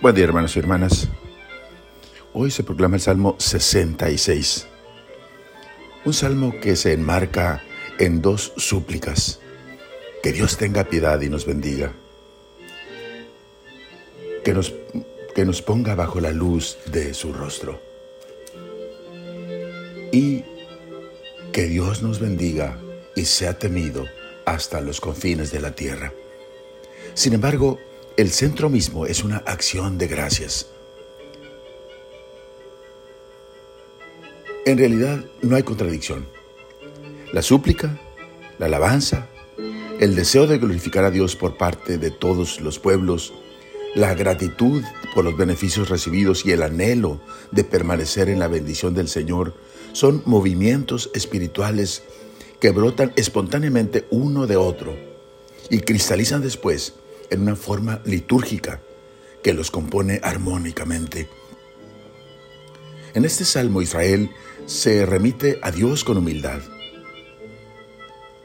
Buen día, hermanos y hermanas. Hoy se proclama el Salmo 66. Un salmo que se enmarca en dos súplicas. Que Dios tenga piedad y nos bendiga. Que nos, que nos ponga bajo la luz de su rostro. Y que Dios nos bendiga y sea temido hasta los confines de la tierra. Sin embargo, el centro mismo es una acción de gracias. En realidad no hay contradicción. La súplica, la alabanza, el deseo de glorificar a Dios por parte de todos los pueblos, la gratitud por los beneficios recibidos y el anhelo de permanecer en la bendición del Señor son movimientos espirituales que brotan espontáneamente uno de otro y cristalizan después en una forma litúrgica que los compone armónicamente. En este salmo Israel se remite a Dios con humildad.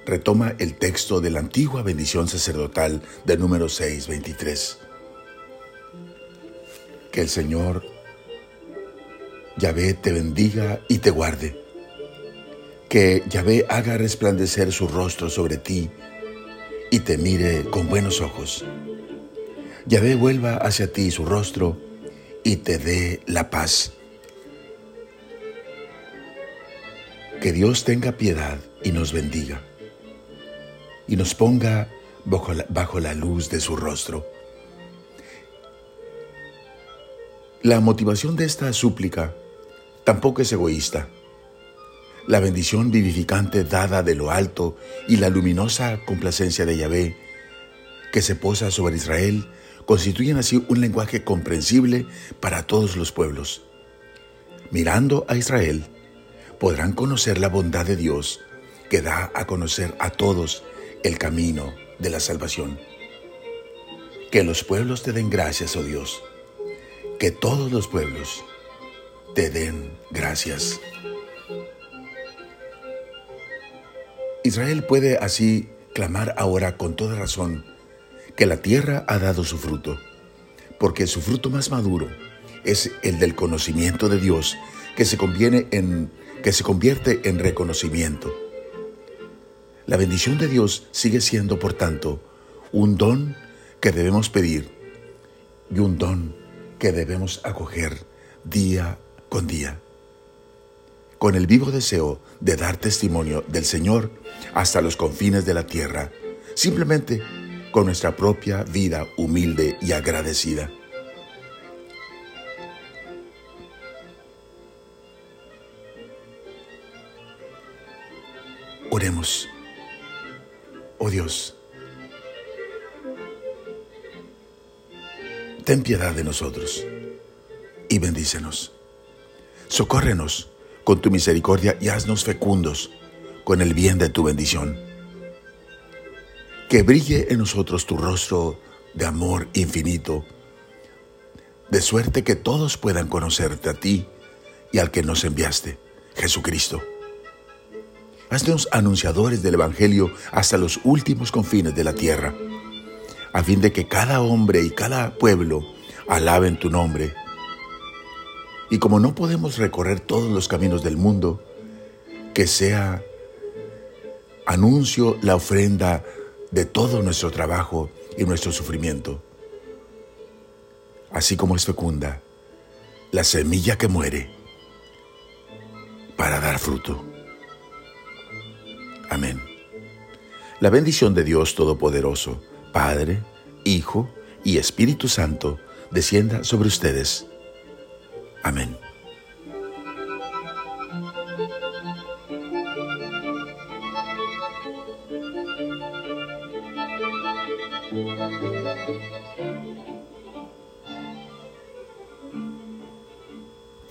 Retoma el texto de la antigua bendición sacerdotal de número 623. Que el Señor Yahvé te bendiga y te guarde. Que Yahvé haga resplandecer su rostro sobre ti y te mire con buenos ojos. Yahvé vuelva hacia ti su rostro y te dé la paz. Que Dios tenga piedad y nos bendiga y nos ponga bajo la, bajo la luz de su rostro. La motivación de esta súplica tampoco es egoísta la bendición vivificante dada de lo alto y la luminosa complacencia de Yahvé que se posa sobre Israel constituyen así un lenguaje comprensible para todos los pueblos. Mirando a Israel, podrán conocer la bondad de Dios que da a conocer a todos el camino de la salvación. Que los pueblos te den gracias, oh Dios. Que todos los pueblos te den gracias. Israel puede así clamar ahora con toda razón que la tierra ha dado su fruto, porque su fruto más maduro es el del conocimiento de Dios que se, conviene en, que se convierte en reconocimiento. La bendición de Dios sigue siendo, por tanto, un don que debemos pedir y un don que debemos acoger día con día con el vivo deseo de dar testimonio del Señor hasta los confines de la tierra, simplemente con nuestra propia vida humilde y agradecida. Oremos. Oh Dios, ten piedad de nosotros y bendícenos. Socórrenos con tu misericordia y haznos fecundos con el bien de tu bendición. Que brille en nosotros tu rostro de amor infinito, de suerte que todos puedan conocerte a ti y al que nos enviaste, Jesucristo. Haznos anunciadores del Evangelio hasta los últimos confines de la tierra, a fin de que cada hombre y cada pueblo alaben tu nombre y como no podemos recorrer todos los caminos del mundo, que sea anuncio la ofrenda de todo nuestro trabajo y nuestro sufrimiento. Así como es fecunda la semilla que muere para dar fruto. Amén. La bendición de Dios Todopoderoso, Padre, Hijo y Espíritu Santo, descienda sobre ustedes Amén.